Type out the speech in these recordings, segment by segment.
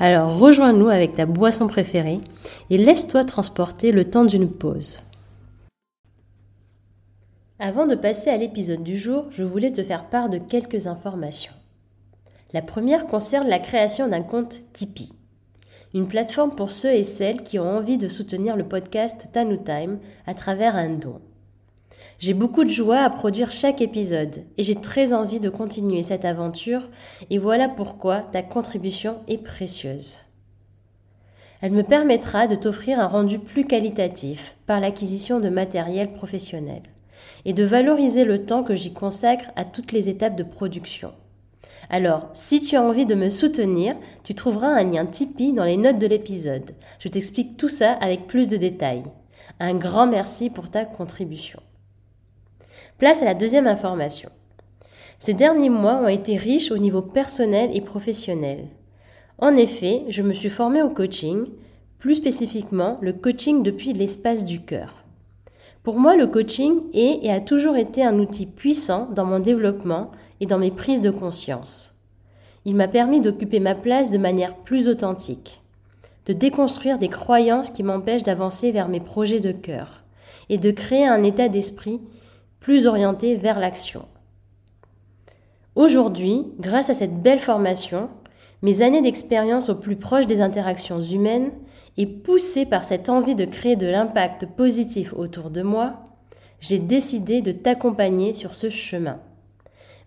Alors rejoins-nous avec ta boisson préférée et laisse-toi transporter le temps d'une pause. Avant de passer à l'épisode du jour, je voulais te faire part de quelques informations. La première concerne la création d'un compte Tipeee, une plateforme pour ceux et celles qui ont envie de soutenir le podcast Tanu Time à travers un don. J'ai beaucoup de joie à produire chaque épisode et j'ai très envie de continuer cette aventure et voilà pourquoi ta contribution est précieuse. Elle me permettra de t'offrir un rendu plus qualitatif par l'acquisition de matériel professionnel et de valoriser le temps que j'y consacre à toutes les étapes de production. Alors, si tu as envie de me soutenir, tu trouveras un lien Tipeee dans les notes de l'épisode. Je t'explique tout ça avec plus de détails. Un grand merci pour ta contribution. Place à la deuxième information. Ces derniers mois ont été riches au niveau personnel et professionnel. En effet, je me suis formée au coaching, plus spécifiquement le coaching depuis l'espace du cœur. Pour moi, le coaching est et a toujours été un outil puissant dans mon développement et dans mes prises de conscience. Il m'a permis d'occuper ma place de manière plus authentique, de déconstruire des croyances qui m'empêchent d'avancer vers mes projets de cœur et de créer un état d'esprit plus orienté vers l'action. Aujourd'hui, grâce à cette belle formation, mes années d'expérience au plus proche des interactions humaines et poussée par cette envie de créer de l'impact positif autour de moi, j'ai décidé de t'accompagner sur ce chemin.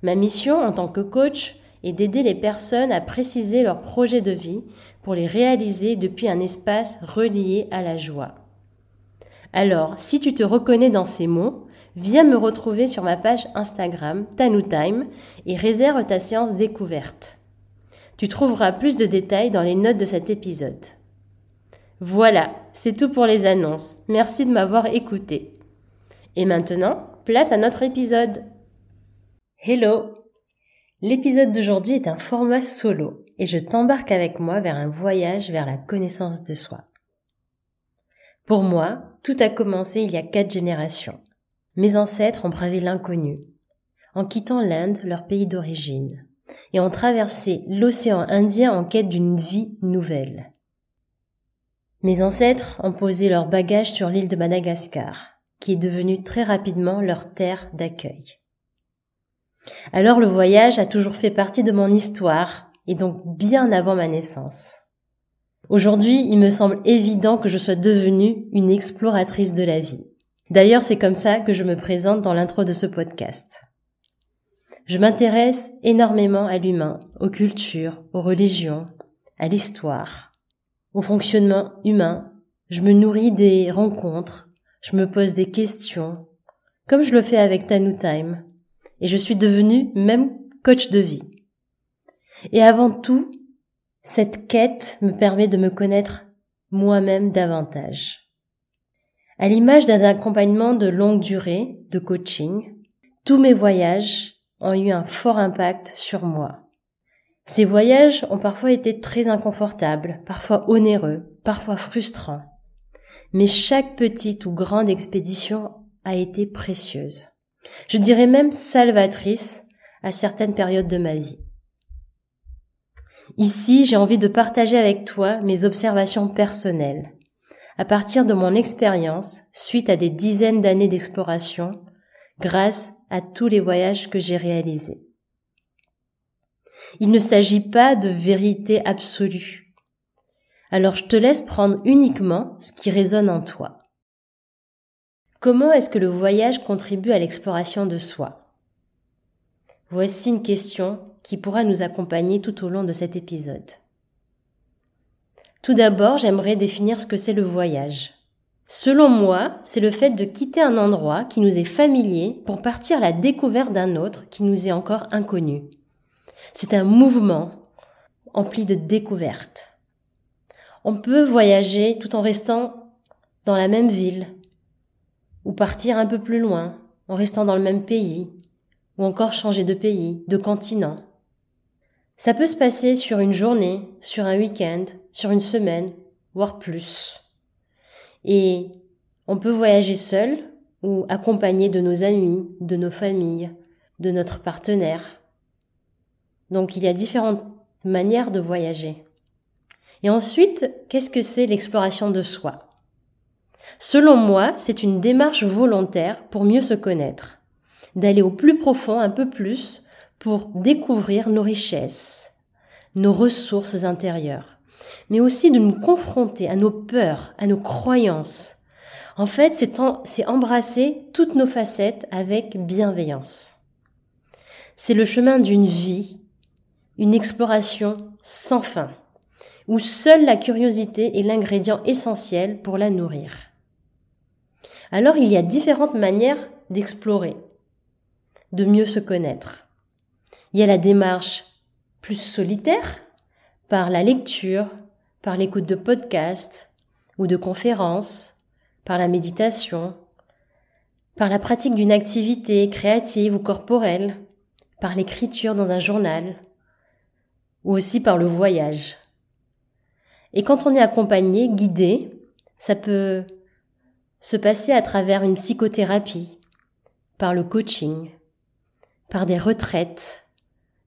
Ma mission en tant que coach est d'aider les personnes à préciser leurs projets de vie pour les réaliser depuis un espace relié à la joie. Alors, si tu te reconnais dans ces mots, viens me retrouver sur ma page Instagram TanuTime et réserve ta séance découverte. Tu trouveras plus de détails dans les notes de cet épisode. Voilà, c'est tout pour les annonces. Merci de m'avoir écouté. Et maintenant, place à notre épisode. Hello L'épisode d'aujourd'hui est un format solo et je t'embarque avec moi vers un voyage vers la connaissance de soi. Pour moi, tout a commencé il y a quatre générations. Mes ancêtres ont bravé l'inconnu, en quittant l'Inde, leur pays d'origine, et ont traversé l'océan Indien en quête d'une vie nouvelle. Mes ancêtres ont posé leurs bagages sur l'île de Madagascar, qui est devenue très rapidement leur terre d'accueil. Alors le voyage a toujours fait partie de mon histoire, et donc bien avant ma naissance. Aujourd'hui, il me semble évident que je sois devenue une exploratrice de la vie. D'ailleurs, c'est comme ça que je me présente dans l'intro de ce podcast. Je m'intéresse énormément à l'humain, aux cultures, aux religions, à l'histoire, au fonctionnement humain. Je me nourris des rencontres, je me pose des questions, comme je le fais avec Tanu Time, et je suis devenue même coach de vie. Et avant tout, cette quête me permet de me connaître moi-même davantage. À l'image d'un accompagnement de longue durée, de coaching, tous mes voyages ont eu un fort impact sur moi. Ces voyages ont parfois été très inconfortables, parfois onéreux, parfois frustrants. Mais chaque petite ou grande expédition a été précieuse. Je dirais même salvatrice à certaines périodes de ma vie. Ici, j'ai envie de partager avec toi mes observations personnelles, à partir de mon expérience suite à des dizaines d'années d'exploration grâce à tous les voyages que j'ai réalisés. Il ne s'agit pas de vérité absolue. Alors je te laisse prendre uniquement ce qui résonne en toi. Comment est-ce que le voyage contribue à l'exploration de soi? Voici une question qui pourra nous accompagner tout au long de cet épisode. Tout d'abord, j'aimerais définir ce que c'est le voyage. Selon moi, c'est le fait de quitter un endroit qui nous est familier pour partir à la découverte d'un autre qui nous est encore inconnu. C'est un mouvement empli de découvertes. On peut voyager tout en restant dans la même ville, ou partir un peu plus loin, en restant dans le même pays, ou encore changer de pays, de continent. Ça peut se passer sur une journée, sur un week-end, sur une semaine, voire plus. Et on peut voyager seul ou accompagné de nos amis, de nos familles, de notre partenaire. Donc il y a différentes manières de voyager. Et ensuite, qu'est-ce que c'est l'exploration de soi? Selon moi, c'est une démarche volontaire pour mieux se connaître, d'aller au plus profond un peu plus pour découvrir nos richesses, nos ressources intérieures, mais aussi de nous confronter à nos peurs, à nos croyances. En fait, c'est embrasser toutes nos facettes avec bienveillance. C'est le chemin d'une vie, une exploration sans fin, où seule la curiosité est l'ingrédient essentiel pour la nourrir. Alors il y a différentes manières d'explorer, de mieux se connaître. Il y a la démarche plus solitaire, par la lecture, par l'écoute de podcasts ou de conférences, par la méditation, par la pratique d'une activité créative ou corporelle, par l'écriture dans un journal, ou aussi par le voyage. Et quand on est accompagné, guidé, ça peut se passer à travers une psychothérapie, par le coaching, par des retraites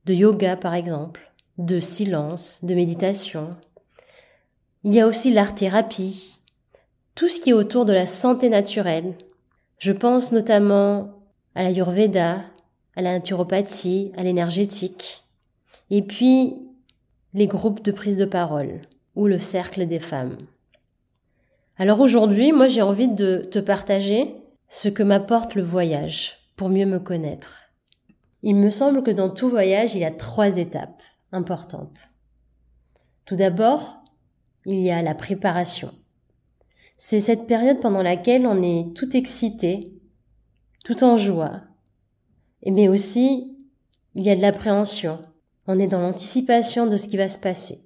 de yoga par exemple, de silence, de méditation. Il y a aussi l'art-thérapie, tout ce qui est autour de la santé naturelle. Je pense notamment à la l'ayurveda, à la naturopathie, à l'énergétique. Et puis, les groupes de prise de parole ou le cercle des femmes. Alors aujourd'hui, moi j'ai envie de te partager ce que m'apporte le voyage pour mieux me connaître. Il me semble que dans tout voyage, il y a trois étapes importantes. Tout d'abord, il y a la préparation. C'est cette période pendant laquelle on est tout excité, tout en joie, mais aussi il y a de l'appréhension. On est dans l'anticipation de ce qui va se passer.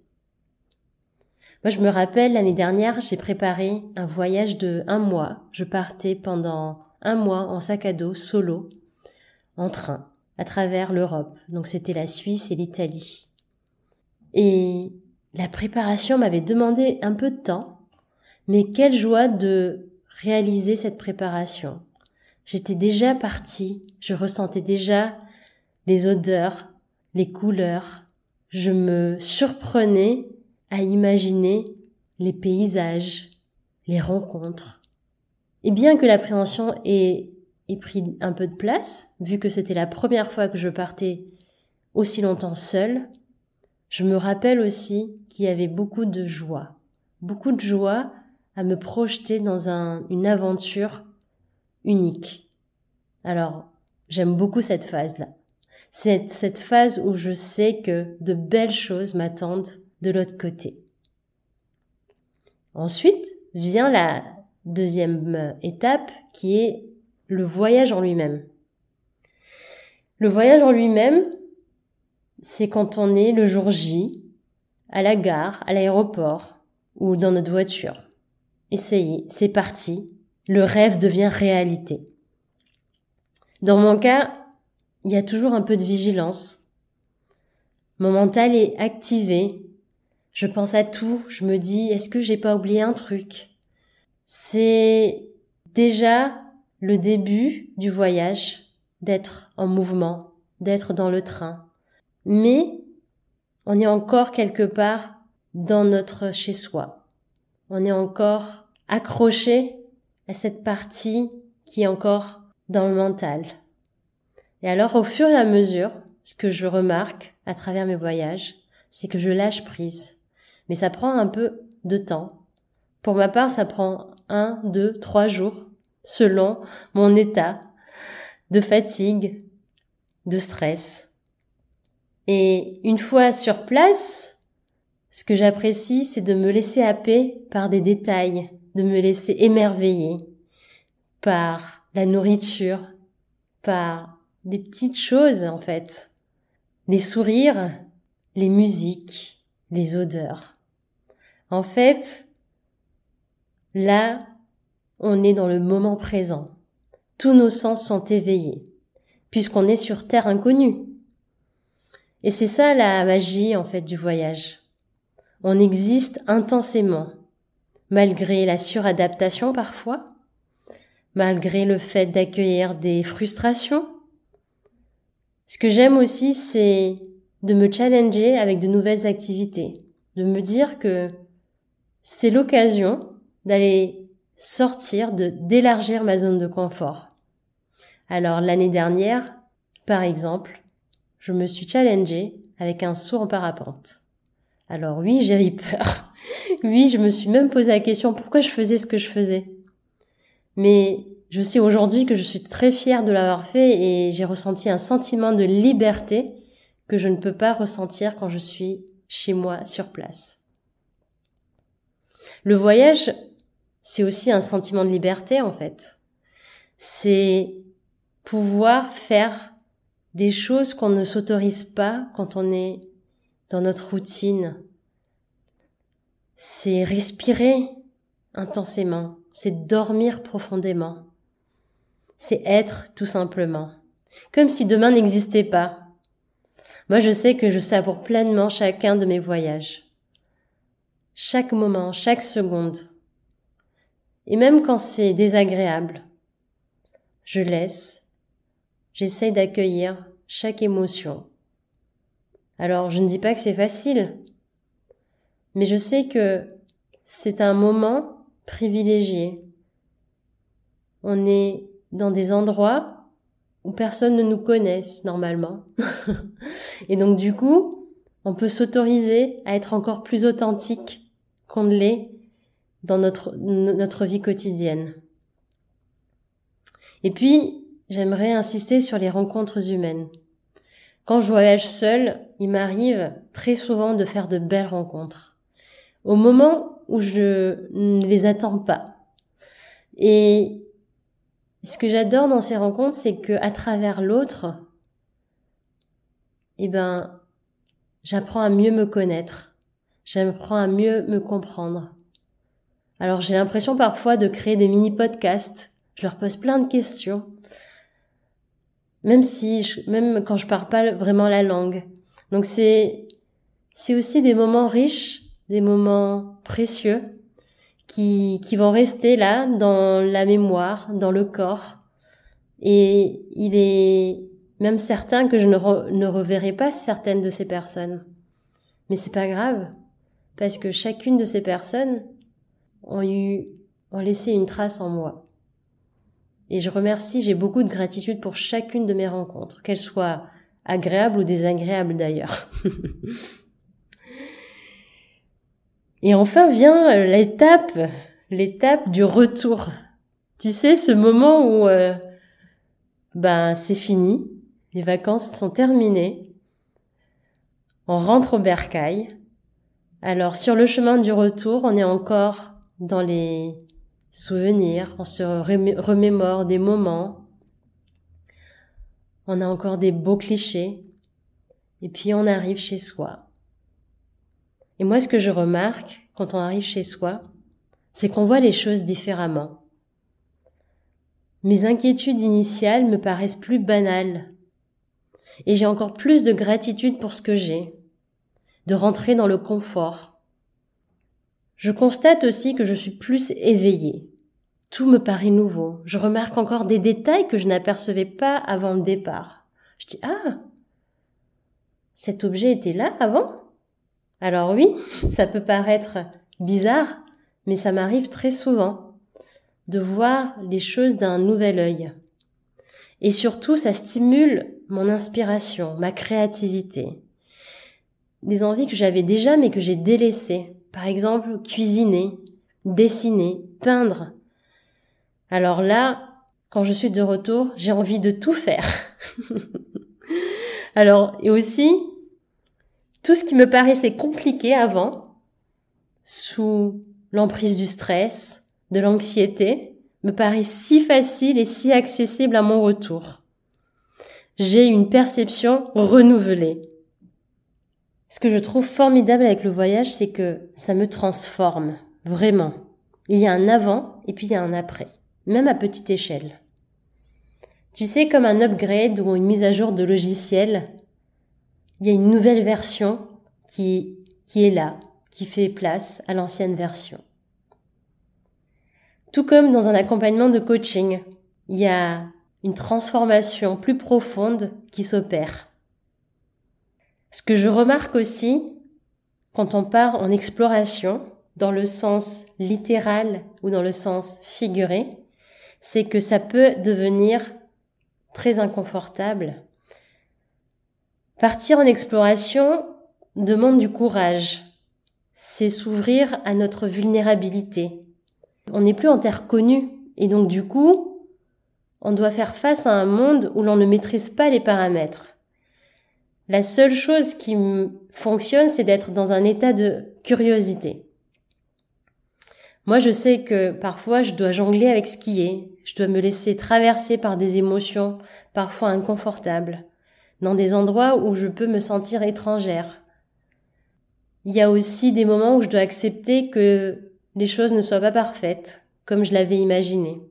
Moi, je me rappelle, l'année dernière, j'ai préparé un voyage de un mois. Je partais pendant un mois en sac à dos, solo, en train, à travers l'Europe. Donc, c'était la Suisse et l'Italie. Et la préparation m'avait demandé un peu de temps, mais quelle joie de réaliser cette préparation. J'étais déjà partie, je ressentais déjà les odeurs, les couleurs. Je me surprenais à imaginer les paysages, les rencontres. Et bien que l'appréhension ait, ait, pris un peu de place, vu que c'était la première fois que je partais aussi longtemps seule, je me rappelle aussi qu'il y avait beaucoup de joie, beaucoup de joie à me projeter dans un, une aventure unique. Alors, j'aime beaucoup cette phase-là. C'est cette phase où je sais que de belles choses m'attendent de l'autre côté. Ensuite vient la deuxième étape qui est le voyage en lui-même. Le voyage en lui-même, c'est quand on est le jour J, à la gare, à l'aéroport ou dans notre voiture. Essayez, c'est parti, le rêve devient réalité. Dans mon cas, il y a toujours un peu de vigilance. Mon mental est activé je pense à tout, je me dis est-ce que j'ai pas oublié un truc? C'est déjà le début du voyage, d'être en mouvement, d'être dans le train. Mais on est encore quelque part dans notre chez-soi. On est encore accroché à cette partie qui est encore dans le mental. Et alors au fur et à mesure, ce que je remarque à travers mes voyages, c'est que je lâche prise mais ça prend un peu de temps. Pour ma part, ça prend un, deux, trois jours, selon mon état de fatigue, de stress. Et une fois sur place, ce que j'apprécie, c'est de me laisser happer par des détails, de me laisser émerveiller par la nourriture, par des petites choses en fait, les sourires, les musiques, les odeurs. En fait, là, on est dans le moment présent. Tous nos sens sont éveillés, puisqu'on est sur terre inconnue. Et c'est ça la magie, en fait, du voyage. On existe intensément, malgré la suradaptation parfois, malgré le fait d'accueillir des frustrations. Ce que j'aime aussi, c'est de me challenger avec de nouvelles activités, de me dire que c'est l'occasion d'aller sortir, de d'élargir ma zone de confort. Alors l'année dernière, par exemple, je me suis challengée avec un saut en parapente. Alors oui, j'ai eu peur. oui, je me suis même posé la question pourquoi je faisais ce que je faisais? Mais je sais aujourd'hui que je suis très fière de l'avoir fait et j'ai ressenti un sentiment de liberté que je ne peux pas ressentir quand je suis chez moi sur place. Le voyage, c'est aussi un sentiment de liberté en fait. C'est pouvoir faire des choses qu'on ne s'autorise pas quand on est dans notre routine. C'est respirer intensément, c'est dormir profondément, c'est être tout simplement, comme si demain n'existait pas. Moi, je sais que je savoure pleinement chacun de mes voyages. Chaque moment, chaque seconde. Et même quand c'est désagréable, je laisse, j'essaye d'accueillir chaque émotion. Alors, je ne dis pas que c'est facile, mais je sais que c'est un moment privilégié. On est dans des endroits où personne ne nous connaisse normalement. et donc du coup, on peut s'autoriser à être encore plus authentique qu'on ne l'est dans notre, notre vie quotidienne. Et puis, j'aimerais insister sur les rencontres humaines. Quand je voyage seule, il m'arrive très souvent de faire de belles rencontres. Au moment où je ne les attends pas. Et ce que j'adore dans ces rencontres, c'est que à travers l'autre, eh ben, j'apprends à mieux me connaître. J'apprends à mieux me comprendre. Alors j'ai l'impression parfois de créer des mini podcasts. Je leur pose plein de questions. Même si, même quand je parle pas vraiment la langue. Donc c'est, c'est aussi des moments riches, des moments précieux qui, qui vont rester là dans la mémoire, dans le corps. Et il est même certain que je ne, ne reverrai pas certaines de ces personnes. Mais c'est pas grave, parce que chacune de ces personnes ont eu, ont laissé une trace en moi. Et je remercie, j'ai beaucoup de gratitude pour chacune de mes rencontres, qu'elles soient agréables ou désagréables d'ailleurs. Et enfin vient euh, l'étape, l'étape du retour. Tu sais, ce moment où euh, ben c'est fini, les vacances sont terminées, on rentre au bercail. Alors sur le chemin du retour, on est encore dans les souvenirs, on se remémore des moments, on a encore des beaux clichés, et puis on arrive chez soi. Et moi, ce que je remarque quand on arrive chez soi, c'est qu'on voit les choses différemment. Mes inquiétudes initiales me paraissent plus banales. Et j'ai encore plus de gratitude pour ce que j'ai, de rentrer dans le confort. Je constate aussi que je suis plus éveillée. Tout me paraît nouveau. Je remarque encore des détails que je n'apercevais pas avant le départ. Je dis, ah, cet objet était là avant? Alors oui, ça peut paraître bizarre, mais ça m'arrive très souvent de voir les choses d'un nouvel œil. Et surtout, ça stimule mon inspiration, ma créativité. Des envies que j'avais déjà mais que j'ai délaissées. Par exemple, cuisiner, dessiner, peindre. Alors là, quand je suis de retour, j'ai envie de tout faire. Alors, et aussi, tout ce qui me paraissait compliqué avant, sous l'emprise du stress, de l'anxiété, me paraît si facile et si accessible à mon retour. J'ai une perception renouvelée. Ce que je trouve formidable avec le voyage, c'est que ça me transforme, vraiment. Il y a un avant et puis il y a un après, même à petite échelle. Tu sais, comme un upgrade ou une mise à jour de logiciel, il y a une nouvelle version qui, qui est là, qui fait place à l'ancienne version. Tout comme dans un accompagnement de coaching, il y a une transformation plus profonde qui s'opère. Ce que je remarque aussi, quand on part en exploration, dans le sens littéral ou dans le sens figuré, c'est que ça peut devenir très inconfortable. Partir en exploration demande du courage. C'est s'ouvrir à notre vulnérabilité. On n'est plus en terre connue et donc du coup, on doit faire face à un monde où l'on ne maîtrise pas les paramètres. La seule chose qui fonctionne, c'est d'être dans un état de curiosité. Moi, je sais que parfois, je dois jongler avec ce qui est. Je dois me laisser traverser par des émotions parfois inconfortables, dans des endroits où je peux me sentir étrangère. Il y a aussi des moments où je dois accepter que les choses ne soient pas parfaites, comme je l'avais imaginé.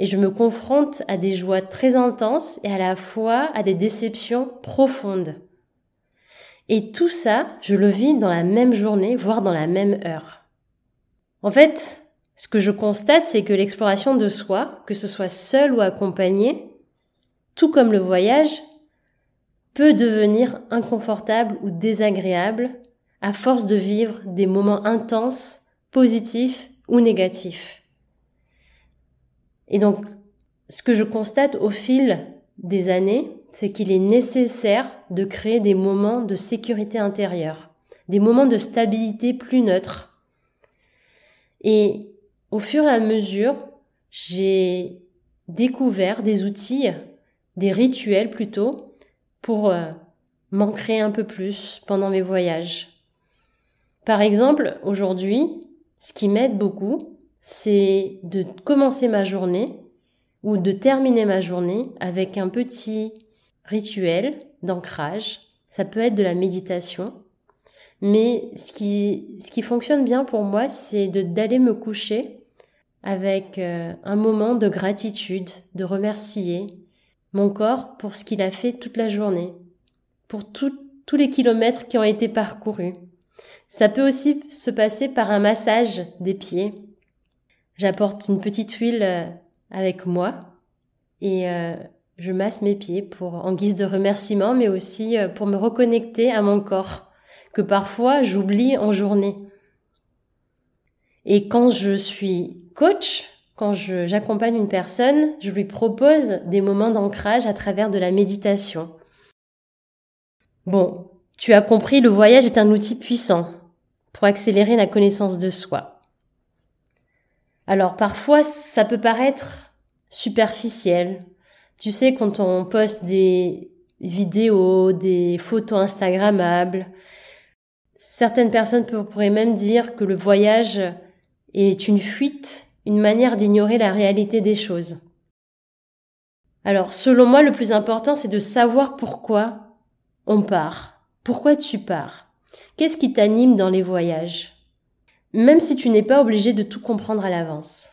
Et je me confronte à des joies très intenses et à la fois à des déceptions profondes. Et tout ça, je le vis dans la même journée, voire dans la même heure. En fait, ce que je constate, c'est que l'exploration de soi, que ce soit seul ou accompagné, tout comme le voyage, peut devenir inconfortable ou désagréable à force de vivre des moments intenses, positifs ou négatifs. Et donc, ce que je constate au fil des années, c'est qu'il est nécessaire de créer des moments de sécurité intérieure, des moments de stabilité plus neutres, et au fur et à mesure, j'ai découvert des outils, des rituels plutôt, pour euh, m'en créer un peu plus pendant mes voyages. Par exemple, aujourd'hui, ce qui m'aide beaucoup, c'est de commencer ma journée ou de terminer ma journée avec un petit rituel d'ancrage. Ça peut être de la méditation, mais ce qui, ce qui fonctionne bien pour moi, c'est d'aller me coucher avec euh, un moment de gratitude, de remercier mon corps pour ce qu'il a fait toute la journée, pour tous les kilomètres qui ont été parcourus. Ça peut aussi se passer par un massage des pieds. J'apporte une petite huile euh, avec moi et euh, je masse mes pieds pour en guise de remerciement, mais aussi pour me reconnecter à mon corps que parfois j'oublie en journée. Et quand je suis coach, quand j'accompagne une personne, je lui propose des moments d'ancrage à travers de la méditation. Bon, tu as compris, le voyage est un outil puissant pour accélérer la connaissance de soi. Alors parfois, ça peut paraître superficiel. Tu sais, quand on poste des vidéos, des photos Instagrammables, Certaines personnes pourraient même dire que le voyage est une fuite, une manière d'ignorer la réalité des choses. Alors, selon moi, le plus important, c'est de savoir pourquoi on part. Pourquoi tu pars? Qu'est-ce qui t'anime dans les voyages? Même si tu n'es pas obligé de tout comprendre à l'avance.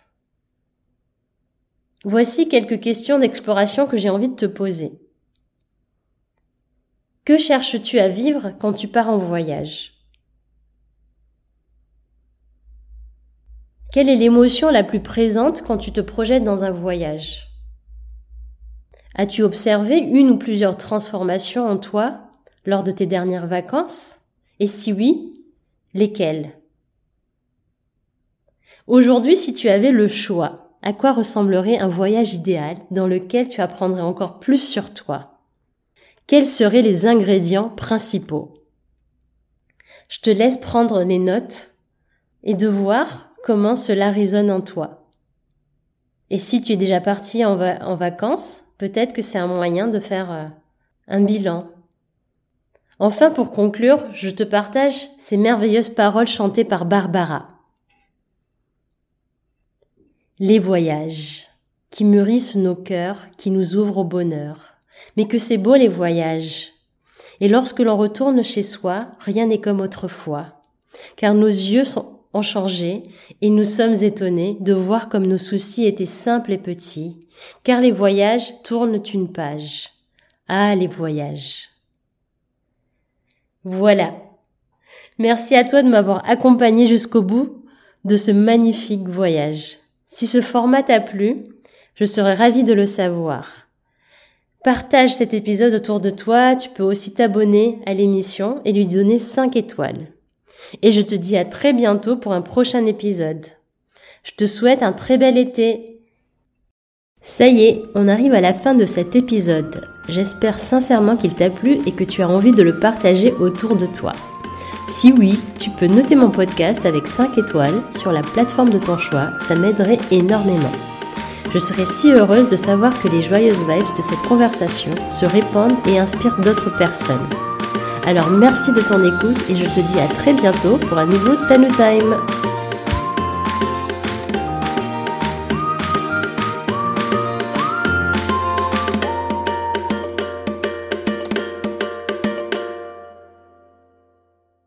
Voici quelques questions d'exploration que j'ai envie de te poser. Que cherches-tu à vivre quand tu pars en voyage? Quelle est l'émotion la plus présente quand tu te projettes dans un voyage? As-tu observé une ou plusieurs transformations en toi lors de tes dernières vacances? Et si oui, lesquelles? Aujourd'hui, si tu avais le choix, à quoi ressemblerait un voyage idéal dans lequel tu apprendrais encore plus sur toi? Quels seraient les ingrédients principaux? Je te laisse prendre les notes et de voir comment cela résonne en toi. Et si tu es déjà parti en, vacances, peut-être que c'est un moyen de faire euh, un bilan. Enfin, pour conclure, je te partage ces merveilleuses paroles chantées par Barbara. Les voyages qui mûrissent nos cœurs, qui nous ouvrent au bonheur. Mais que c'est beau les voyages. Et lorsque l'on retourne chez soi, rien n'est comme autrefois, car nos yeux sont, ont changé et nous sommes étonnés de voir comme nos soucis étaient simples et petits, car les voyages tournent une page. Ah, les voyages. Voilà. Merci à toi de m'avoir accompagné jusqu'au bout de ce magnifique voyage. Si ce format t'a plu, je serais ravie de le savoir. Partage cet épisode autour de toi, tu peux aussi t'abonner à l'émission et lui donner 5 étoiles. Et je te dis à très bientôt pour un prochain épisode. Je te souhaite un très bel été. Ça y est, on arrive à la fin de cet épisode. J'espère sincèrement qu'il t'a plu et que tu as envie de le partager autour de toi. Si oui, tu peux noter mon podcast avec 5 étoiles sur la plateforme de ton choix, ça m'aiderait énormément. Je serais si heureuse de savoir que les joyeuses vibes de cette conversation se répandent et inspirent d'autres personnes. Alors merci de ton écoute et je te dis à très bientôt pour un nouveau Tanu Time.